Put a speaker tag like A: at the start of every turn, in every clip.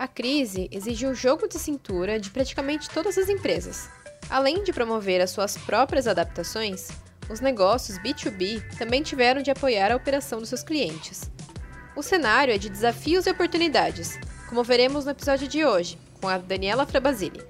A: A crise exige o jogo de cintura de praticamente todas as empresas. Além de promover as suas próprias adaptações, os negócios B2B também tiveram de apoiar a operação dos seus clientes. O cenário é de desafios e oportunidades, como veremos no episódio de hoje, com a Daniela Frabasile.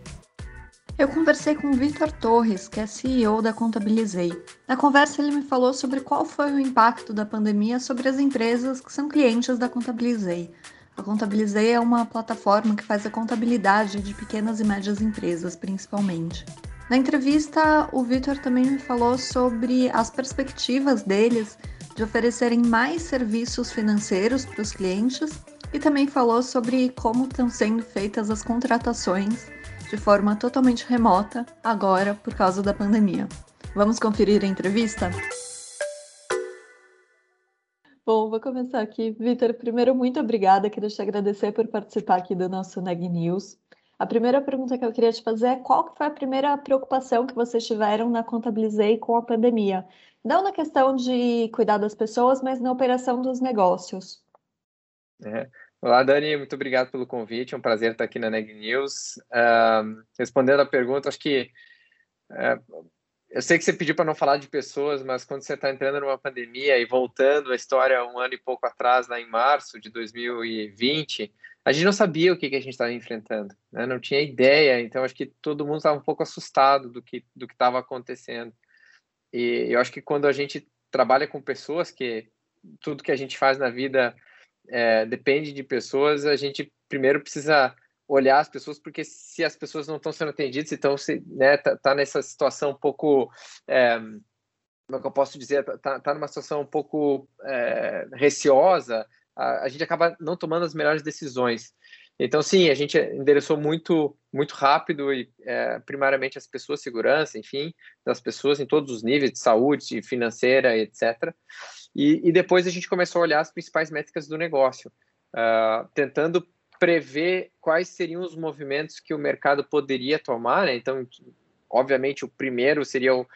B: Eu conversei com o Vitor Torres, que é CEO da Contabilizei. Na conversa, ele me falou sobre qual foi o impacto da pandemia sobre as empresas que são clientes da Contabilizei. A Contabilizei é uma plataforma que faz a contabilidade de pequenas e médias empresas, principalmente. Na entrevista, o Vitor também me falou sobre as perspectivas deles de oferecerem mais serviços financeiros para os clientes e também falou sobre como estão sendo feitas as contratações de forma totalmente remota agora por causa da pandemia. Vamos conferir a entrevista? Bom, vou começar aqui. Vitor, primeiro, muito obrigada. Queria te agradecer por participar aqui do nosso Neg News. A primeira pergunta que eu queria te fazer é qual foi a primeira preocupação que vocês tiveram na Contabilizei com a pandemia? Não na questão de cuidar das pessoas, mas na operação dos negócios.
C: É. Olá, Dani, muito obrigado pelo convite. É um prazer estar aqui na Neg News. Uh, respondendo a pergunta, acho que uh, eu sei que você pediu para não falar de pessoas, mas quando você está entrando numa pandemia e voltando a história um ano e pouco atrás, lá em março de 2020, a gente não sabia o que, que a gente estava enfrentando, né? não tinha ideia. Então, acho que todo mundo estava um pouco assustado do que do que estava acontecendo. E eu acho que quando a gente trabalha com pessoas, que tudo que a gente faz na vida é, depende de pessoas, a gente primeiro precisa olhar as pessoas, porque se as pessoas não estão sendo atendidas, então se, né, tá, tá nessa situação um pouco, é, como é que eu posso dizer, tá, tá numa situação um pouco é, receosa, a, a, gente acaba não tomando as melhores decisões. Então, sim, a gente endereçou muito, muito rápido e é, primariamente as pessoas, segurança, enfim, das pessoas em todos os níveis de saúde, financeira, etc. E, e depois a gente começou a olhar as principais métricas do negócio, uh, tentando prever quais seriam os movimentos que o mercado poderia tomar. Né? Então, obviamente, o primeiro seria o, uh,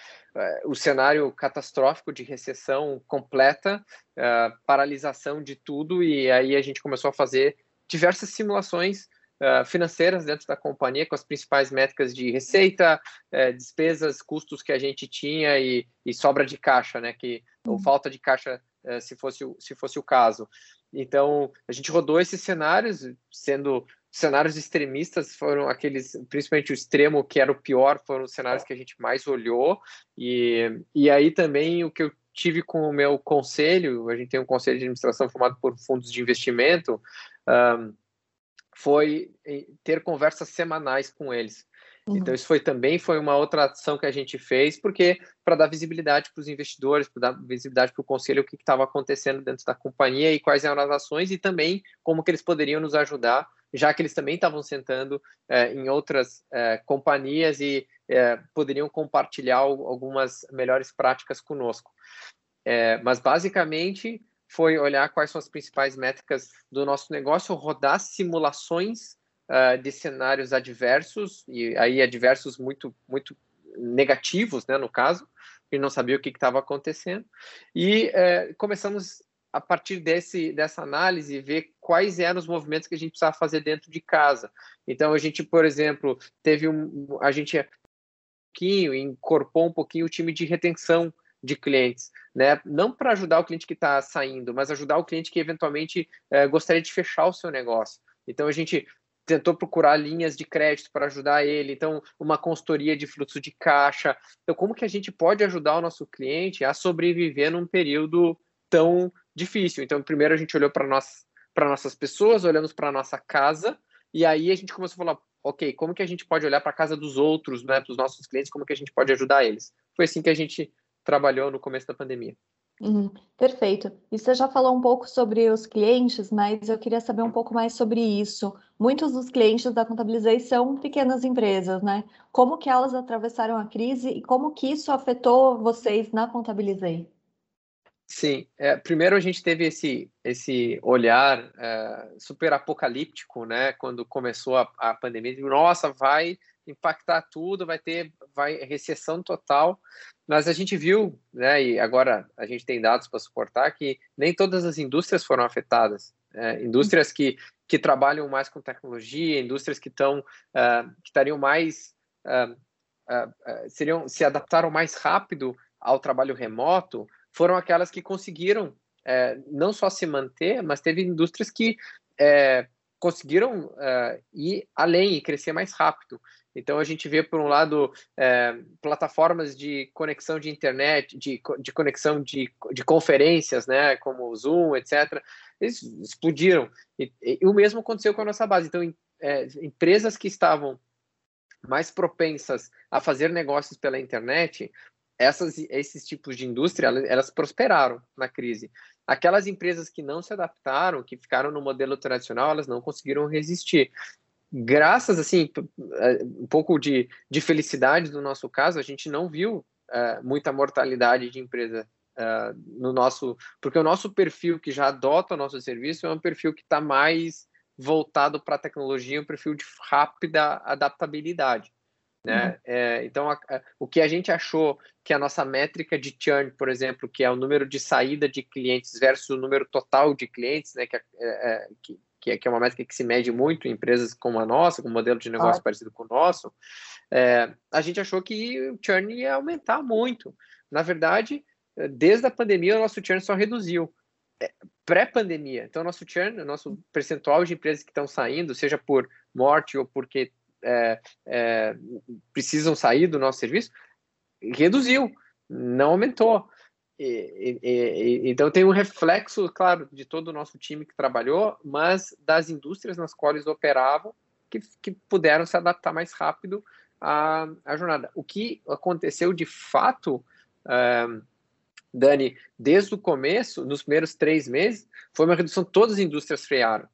C: o cenário catastrófico de recessão completa, uh, paralisação de tudo, e aí a gente começou a fazer diversas simulações uh, financeiras dentro da companhia, com as principais métricas de receita, despesas, custos que a gente tinha e, e ou de caixa, né? Que, ou uhum. falta de caixa, se, fosse, se fosse o caso. Então, a gente rodou esses cenários, sendo cenários extremistas foram aqueles, principalmente o extremo que era o pior, foram os cenários que a gente mais olhou. E, e aí também o que eu tive com o meu conselho, a gente tem um conselho de administração formado por fundos de investimento, um, foi ter conversas semanais com eles. Uhum. Então isso foi também foi uma outra ação que a gente fez porque para dar visibilidade para os investidores, para dar visibilidade para o conselho o que estava acontecendo dentro da companhia e quais eram as ações e também como que eles poderiam nos ajudar, já que eles também estavam sentando é, em outras é, companhias e é, poderiam compartilhar algumas melhores práticas conosco. mas basicamente foi olhar quais são as principais métricas do nosso negócio, rodar simulações uh, de cenários adversos, e aí adversos muito, muito negativos, né, no caso, e não sabia o que estava acontecendo, e uh, começamos a partir desse, dessa análise, ver quais eram os movimentos que a gente precisava fazer dentro de casa. Então, a gente, por exemplo, teve um. A gente um pouquinho, incorporou um pouquinho o time de retenção de clientes, né? Não para ajudar o cliente que está saindo, mas ajudar o cliente que eventualmente é, gostaria de fechar o seu negócio. Então a gente tentou procurar linhas de crédito para ajudar ele, então uma consultoria de fluxo de caixa. Então como que a gente pode ajudar o nosso cliente a sobreviver num período tão difícil? Então primeiro a gente olhou para nós para nossas pessoas, olhamos para nossa casa e aí a gente começou a falar, ok, como que a gente pode olhar para a casa dos outros, né, para os nossos clientes, como que a gente pode ajudar eles? Foi assim que a gente trabalhou no começo da pandemia.
B: Uhum, perfeito. E você já falou um pouco sobre os clientes, mas eu queria saber um pouco mais sobre isso. Muitos dos clientes da Contabilizei são pequenas empresas, né? Como que elas atravessaram a crise e como que isso afetou vocês na Contabilizei?
C: Sim, é, primeiro a gente teve esse, esse olhar é, super apocalíptico, né? Quando começou a, a pandemia, nossa, vai impactar tudo, vai ter vai recessão total. Mas a gente viu, né, e agora a gente tem dados para suportar que nem todas as indústrias foram afetadas. É, indústrias que, que trabalham mais com tecnologia, indústrias que estão uh, que estariam mais uh, uh, seriam se adaptaram mais rápido ao trabalho remoto, foram aquelas que conseguiram é, não só se manter, mas teve indústrias que é, conseguiram ir além e crescer mais rápido. Então a gente vê por um lado é, plataformas de conexão de internet, de, de conexão de, de conferências, né, como o Zoom, etc. Eles explodiram. E, e, o mesmo aconteceu com a nossa base. Então é, empresas que estavam mais propensas a fazer negócios pela internet, essas, esses tipos de indústria, elas prosperaram na crise. Aquelas empresas que não se adaptaram, que ficaram no modelo tradicional, elas não conseguiram resistir graças, assim, um pouco de, de felicidade no nosso caso, a gente não viu uh, muita mortalidade de empresa uh, no nosso, porque o nosso perfil que já adota o nosso serviço é um perfil que está mais voltado para a tecnologia, um perfil de rápida adaptabilidade. Né? Uhum. É, então, a, a, o que a gente achou que a nossa métrica de churn, por exemplo, que é o número de saída de clientes versus o número total de clientes, né, que, é, é, que, que é, que é uma métrica que se mede muito em empresas como a nossa, com um modelo de negócio ah. parecido com o nosso, é, a gente achou que o churn ia aumentar muito. Na verdade, desde a pandemia, o nosso churn só reduziu. É, Pré-pandemia, então, o nosso churn, o nosso percentual de empresas que estão saindo, seja por morte ou porque é, é, precisam sair do nosso serviço, reduziu, não aumentou. E, e, e, então tem um reflexo, claro, de todo o nosso time que trabalhou, mas das indústrias nas quais operavam, que, que puderam se adaptar mais rápido à, à jornada. O que aconteceu de fato, um, Dani, desde o começo, nos primeiros três meses, foi uma redução, todas as indústrias frearam.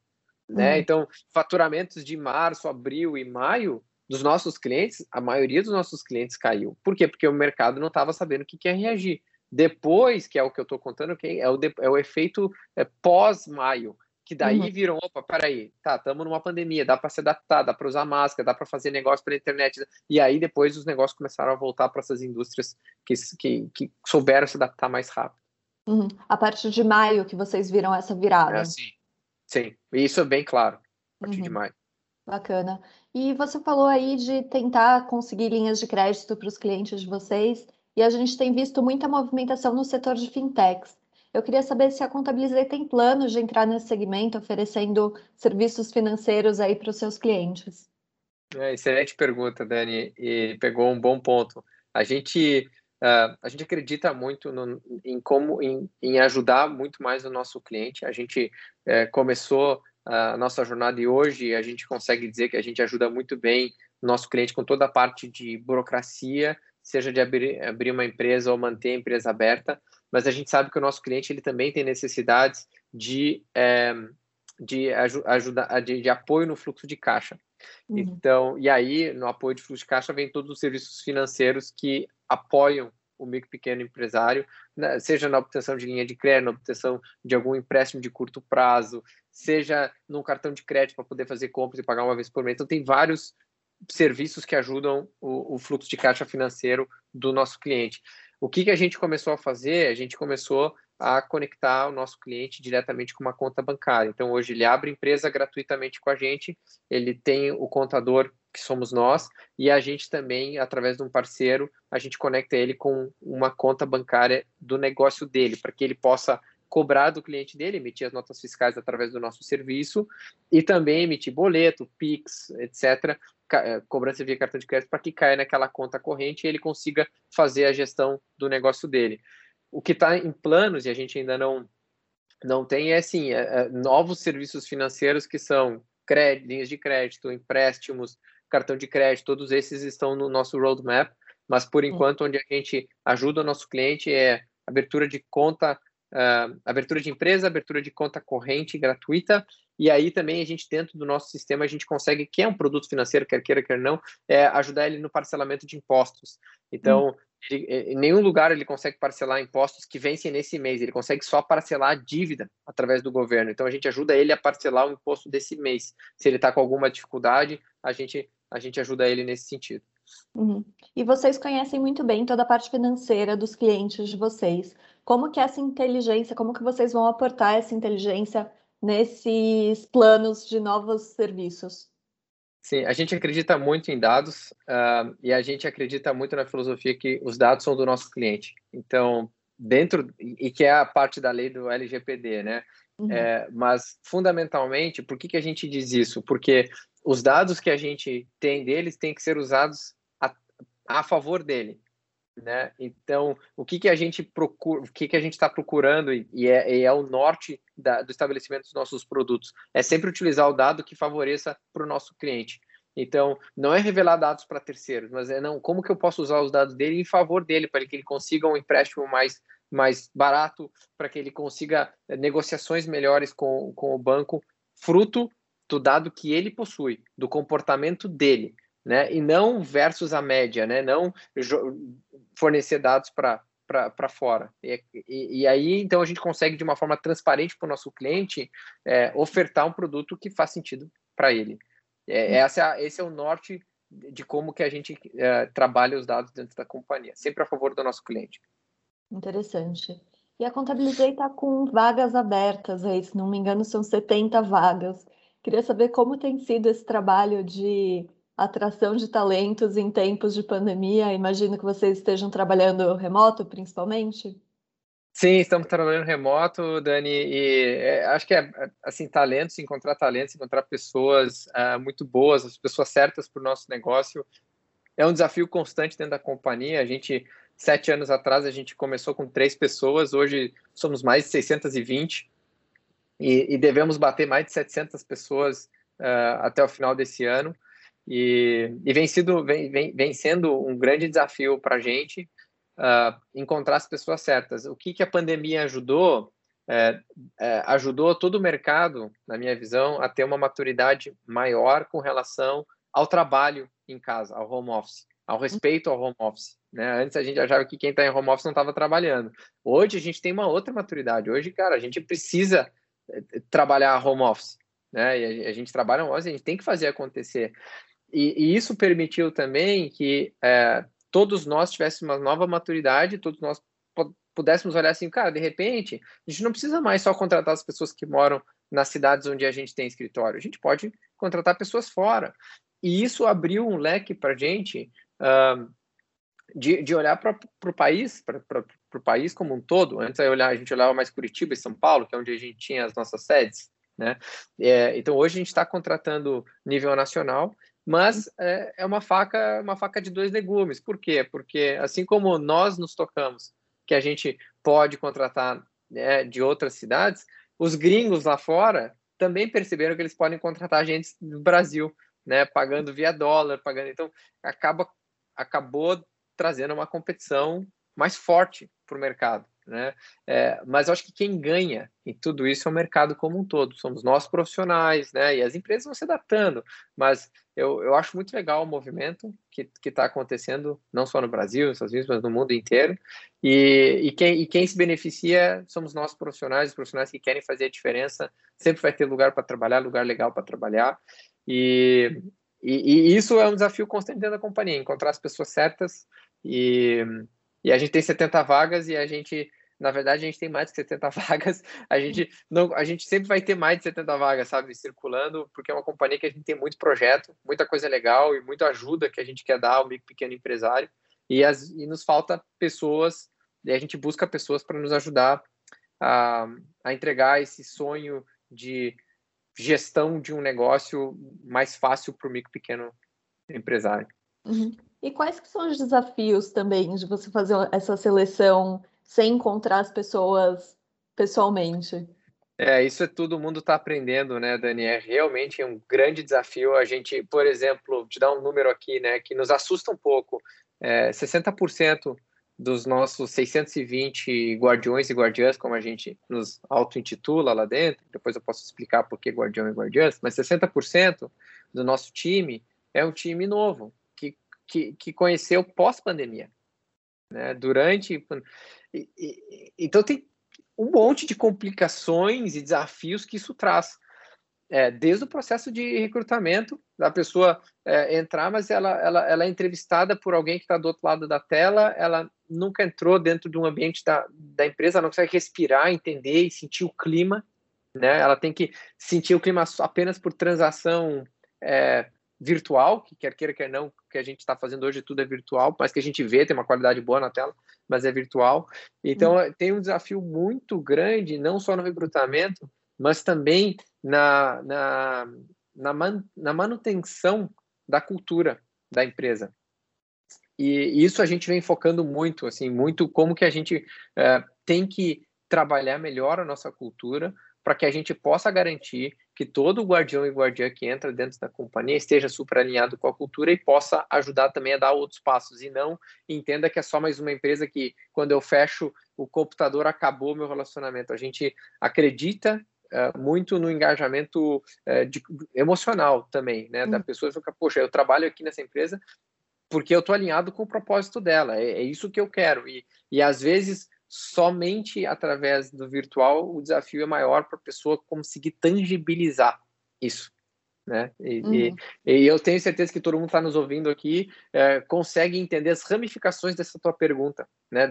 C: Né? Uhum. Então, faturamentos de março, abril e maio dos nossos clientes, a maioria dos nossos clientes caiu. Por quê? Porque o mercado não estava sabendo o que, que ia reagir. Depois, que é o que eu estou contando, é, o de, é o efeito é, pós-maio, que daí uhum. viram, opa, peraí, tá, estamos numa pandemia, dá para se adaptar, dá para usar máscara, dá para fazer negócio pela internet, e aí depois os negócios começaram a voltar para essas indústrias que, que, que, souberam se adaptar mais rápido.
B: Uhum. A partir de maio que vocês viram essa virada.
C: É, sim, sim, isso é bem claro, a partir uhum. de maio.
B: Bacana. E você falou aí de tentar conseguir linhas de crédito para os clientes de vocês e a gente tem visto muita movimentação no setor de fintechs. Eu queria saber se a Contabilizei tem planos de entrar nesse segmento, oferecendo serviços financeiros aí para os seus clientes.
C: É, excelente pergunta, Dani, e pegou um bom ponto. A gente, uh, a gente acredita muito no, em como em, em, ajudar muito mais o nosso cliente. A gente uh, começou a nossa jornada e hoje a gente consegue dizer que a gente ajuda muito bem o nosso cliente com toda a parte de burocracia seja de abrir, abrir uma empresa ou manter a empresa aberta, mas a gente sabe que o nosso cliente ele também tem necessidades de, é, de, ajuda, de, de, apoio no fluxo de caixa. Uhum. Então, e aí, no apoio de fluxo de caixa, vem todos os serviços financeiros que apoiam o micro e pequeno empresário, né, seja na obtenção de linha de crédito, na obtenção de algum empréstimo de curto prazo, seja num cartão de crédito para poder fazer compras e pagar uma vez por mês. Então, tem vários serviços que ajudam o, o, fluxo de caixa financeiro do nosso cliente. O que, que a gente começou a fazer? A gente começou a conectar o nosso cliente diretamente com uma conta bancária. Então, hoje ele abre empresa gratuitamente com a gente, ele tem o contador, que somos nós, e a gente também, através de um parceiro, a gente conecta ele com uma conta bancária do negócio dele, para que ele possa cobrar do cliente dele, emitir as notas fiscais através do nosso serviço e também emitir boleto, Pix, etc., eh, cobrança via cartão de crédito para que caia naquela conta corrente e ele consiga fazer a gestão do negócio dele. O que está em planos e a gente ainda não não tem é assim é, é, novos serviços financeiros que são crédito, linhas de crédito, empréstimos, cartão de crédito, todos esses estão no nosso roadmap. Mas por enquanto, onde a gente ajuda o nosso cliente é abertura de conta, uh, abertura de empresa, abertura de conta corrente gratuita, e aí também a gente, dentro do nosso sistema, a gente consegue, que é um produto financeiro, quer queira, quer não, é, ajudar ele no parcelamento de impostos. Então, hum. ele, em nenhum lugar ele consegue parcelar impostos que vencem nesse mês, ele consegue só parcelar a dívida através do governo. Então, a gente ajuda ele a parcelar o imposto desse mês. Se ele está com alguma dificuldade, a gente, a gente ajuda ele nesse sentido.
B: Uhum. E vocês conhecem muito bem toda a parte financeira dos clientes de vocês. Como que essa inteligência, como que vocês vão aportar essa inteligência nesses planos de novos serviços?
C: Sim, a gente acredita muito em dados uh, e a gente acredita muito na filosofia que os dados são do nosso cliente. Então, dentro e que é a parte da lei do LGPD, né? Uhum. É, mas fundamentalmente, por que, que a gente diz isso? Porque os dados que a gente tem deles têm que ser usados a favor dele. Né? Então, o que, que a gente procura, o que, que a gente está procurando e, é, e, é, o norte da, do estabelecimento dos nossos produtos é sempre utilizar o dado que favoreça para o nosso cliente. Então, não é revelar dados para terceiros, mas é não como que eu posso usar os dados dele em favor dele para que ele consiga um empréstimo mais mais barato, para que ele consiga eh, negociações melhores com, com o banco, fruto do dado que ele possui, do comportamento dele né? E não versus a média, né? Não fornecer dados para para fora. E, e, e, aí, então, a gente consegue, de uma forma transparente para o nosso cliente, é, ofertar um produto que faz sentido para ele. É, essa, esse é o norte de como que a gente é, trabalha os dados dentro da companhia, sempre a favor do nosso cliente.
B: Interessante. E a Contabilizei está com vagas abertas aí, se não me engano, são 70 vagas. Queria saber como tem sido esse trabalho de atração de talentos em tempos de pandemia. Imagino que vocês estejam trabalhando remoto, principalmente.
C: Sim, estamos trabalhando remoto, Dani, e é, acho que é assim talentos, encontrar talentos, encontrar pessoas uh, muito boas, as pessoas certas para o nosso negócio é um desafio constante dentro da companhia. A gente sete anos atrás a gente começou com três pessoas, hoje somos mais de 620 e, e devemos bater mais de 700 pessoas uh, até o final desse ano. E, e vem, sido, vem, vem, vem sendo um grande desafio para a gente uh, encontrar as pessoas certas. O que, que a pandemia ajudou? É, é, ajudou todo o mercado, na minha visão, a ter uma maturidade maior com relação ao trabalho em casa, ao home office, ao respeito ao home office. Né? Antes a gente achava que quem está em home office não estava trabalhando. Hoje a gente tem uma outra maturidade. Hoje, cara, a gente precisa eh, trabalhar home office. Né? E a gente trabalha home office, a gente tem que fazer acontecer. E, e isso permitiu também que é, todos nós tivéssemos uma nova maturidade, todos nós pudéssemos olhar assim, cara, de repente, a gente não precisa mais só contratar as pessoas que moram nas cidades onde a gente tem escritório, a gente pode contratar pessoas fora. E isso abriu um leque para a gente uh, de, de olhar para o país, para o país como um todo. Antes olhar, a gente olhava mais Curitiba e São Paulo, que é onde a gente tinha as nossas sedes. Né? É, então hoje a gente está contratando nível nacional mas é, é, uma faca uma faca de dois legumes. Por quê? Porque assim como nós nos tocamos, que a gente pode contratar né, de outras cidades, os gringos lá fora também perceberam que eles podem contratar gente do Brasil, né, pagando via dólar, pagando. Então acaba acabou trazendo uma competição mais forte para o mercado. Né? É, mas eu acho que quem ganha em tudo isso é o mercado como um todo, somos nós profissionais, né? E as empresas vão se adaptando, mas eu, eu acho muito legal o movimento que está acontecendo, não só no Brasil, nos Unidos, mas no mundo inteiro. E, e, quem, e quem se beneficia somos nós profissionais, os profissionais que querem fazer a diferença, sempre vai ter lugar para trabalhar, lugar legal para trabalhar. E, e, e, isso é um desafio constante dentro da companhia, encontrar as pessoas certas e, e a gente tem 70 vagas e a gente na verdade, a gente tem mais de 70 vagas. A gente, não, a gente sempre vai ter mais de 70 vagas, sabe, circulando, porque é uma companhia que a gente tem muito projeto, muita coisa legal e muita ajuda que a gente quer dar ao micro pequeno empresário. E, as, e nos falta pessoas, e a gente busca pessoas para nos ajudar a, a entregar esse sonho de gestão de um negócio mais fácil para o micro pequeno empresário.
B: Uhum. E quais que são os desafios também de você fazer essa seleção sem encontrar as pessoas pessoalmente.
C: É, isso é tudo mundo está aprendendo, né, Dani? É realmente um grande desafio. A gente, por exemplo, te dar um número aqui, né, que nos assusta um pouco: é, 60% dos nossos 620 guardiões e guardiãs, como a gente nos auto-intitula lá dentro, depois eu posso explicar por que guardião e guardiãs, mas 60% do nosso time é um time novo, que, que, que conheceu pós-pandemia. Né? Durante. E, e, então, tem um monte de complicações e desafios que isso traz é, desde o processo de recrutamento, da pessoa é, entrar, mas ela, ela, ela é entrevistada por alguém que está do outro lado da tela, ela nunca entrou dentro de um ambiente da, da empresa, ela não consegue respirar, entender e sentir o clima, né? Ela tem que sentir o clima apenas por transação é, virtual, que quer queira, quer não, que a gente está fazendo hoje tudo é virtual, mas que a gente vê, tem uma qualidade boa na tela, mas é virtual. Então, hum. tem um desafio muito grande, não só no recrutamento, mas também na, na, na, man, na manutenção da cultura da empresa. E isso a gente vem focando muito, assim, muito como que a gente é, tem que trabalhar melhor a nossa cultura para que a gente possa garantir que todo guardião e guardiã que entra dentro da companhia esteja super alinhado com a cultura e possa ajudar também a dar outros passos e não entenda que é só mais uma empresa que quando eu fecho o computador acabou meu relacionamento. A gente acredita uh, muito no engajamento uh, de, emocional também, né? Da hum. pessoa ficar, poxa, eu trabalho aqui nessa empresa porque eu estou alinhado com o propósito dela, é, é, isso que eu quero. E, e às vezes, somente através do virtual, o desafio é maior para a pessoa conseguir tangibilizar isso né? E, uhum. e, e, eu tenho certeza que todo mundo está nos ouvindo aqui é, consegue entender as ramificações dessa tua pergunta, né?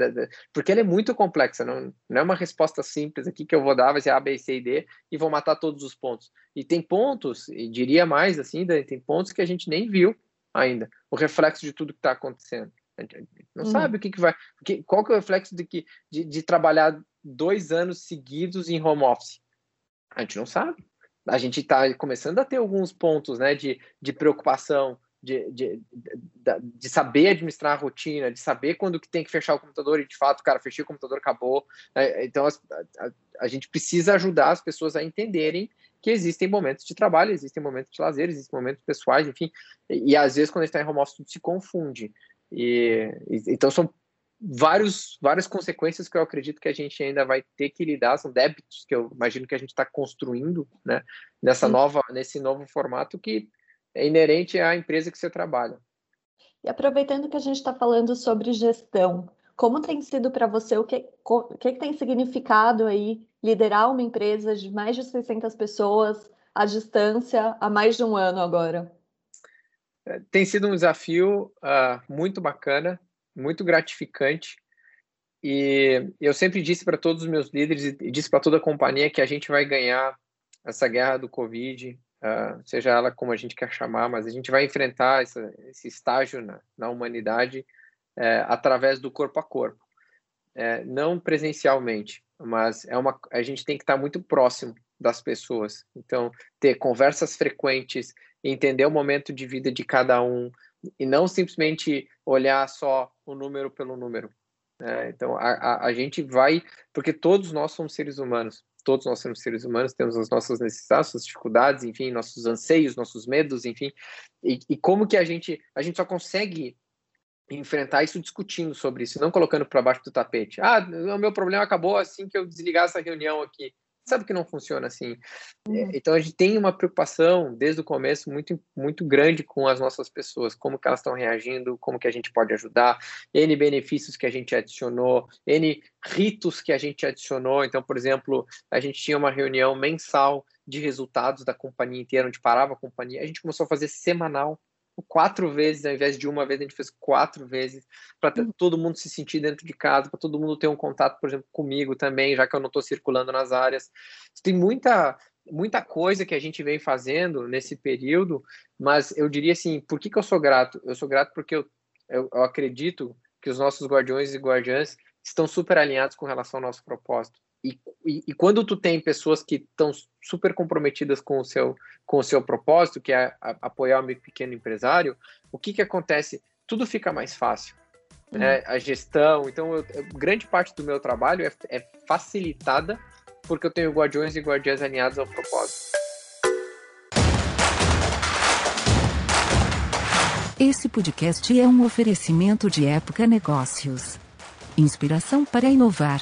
C: porque ela é muito complexa, não, não é uma resposta simples aqui que eu vou dar, vai ser A, B, C e D e vou matar todos os pontos. E tem pontos, e diria mais assim, tem pontos que a gente nem viu ainda, o reflexo de tudo que está acontecendo. A gente não uhum. sabe o que, que vai, que, qual que é o reflexo de, que, de, de trabalhar dois anos seguidos em home office. A gente não sabe a gente está começando a ter alguns pontos né, de, de preocupação, de, de, de, de, saber administrar a rotina, de saber quando que tem que fechar o computador e de fato, cara, fechei o computador, acabou. É, então, a, a, a, gente precisa ajudar as pessoas a entenderem que existem momentos de trabalho, existem momentos de lazer, existem momentos pessoais, enfim. E, e às vezes, quando a gente está em home office, tudo se confunde. E, e, então, são vários, várias consequências que eu acredito que a gente ainda vai ter que lidar, são débitos que eu imagino que a gente está construindo, né, nessa Sim. nova, nesse novo formato que é inerente à empresa que você trabalha.
B: E aproveitando que a gente está falando sobre gestão, como tem sido para você, o que, o que tem significado aí liderar uma empresa de mais de 600 pessoas à distância há mais de um ano agora?
C: Tem sido um desafio uh, muito bacana, muito gratificante. E eu sempre disse para todos os meus líderes e disse para toda a companhia que a gente vai ganhar essa guerra do Covid, uh, seja ela como a gente quer chamar, mas a gente vai enfrentar essa, esse estágio na, na humanidade uh, através do corpo a corpo. Uh, não presencialmente, mas é uma, a gente tem que estar muito próximo das pessoas. Então, ter conversas frequentes, entender o momento de vida de cada um, e não simplesmente olhar só o número pelo número. Né? Então, a, a, a, gente vai, porque todos nós somos seres humanos, todos nós somos seres humanos, temos as nossas necessidades, nossas dificuldades, enfim, nossos anseios, nossos medos, enfim, e, e como que a gente, a gente só consegue enfrentar isso discutindo sobre isso, não colocando para baixo do tapete. Ah, o meu problema acabou assim que eu desligar essa reunião aqui sabe que não funciona assim. É, uhum. Então a gente tem uma preocupação desde o começo muito muito grande com as nossas pessoas, como que elas estão reagindo, como que a gente pode ajudar, n benefícios que a gente adicionou, n ritos que a gente adicionou. Então, por exemplo, a gente tinha uma reunião mensal de resultados da companhia inteira, onde parava a companhia. A gente começou a fazer semanal quatro vezes, ao invés de uma vez, a gente fez quatro vezes, para uhum. todo mundo se sentir dentro de casa, para todo mundo ter um contato, por exemplo, comigo também, já que eu não estou circulando nas áreas. Tem muita, muita coisa que a gente vem fazendo nesse período, mas eu diria assim, por que, que eu sou grato? Eu sou grato porque eu, eu, eu acredito que os nossos guardiões e guardiãs estão super alinhados com relação ao nosso propósito. E, e, e, quando tu tem pessoas que estão super comprometidas com o seu com o seu propósito, que é a, apoiar o pequeno empresário, o que que acontece? Tudo fica mais fácil. Uhum. Né? A gestão, então eu, grande parte do meu trabalho é, é facilitada porque eu tenho guardiões e guardiãs alinhados ao propósito.
D: Esse podcast é um oferecimento de Época Negócios. inspiração para inovar.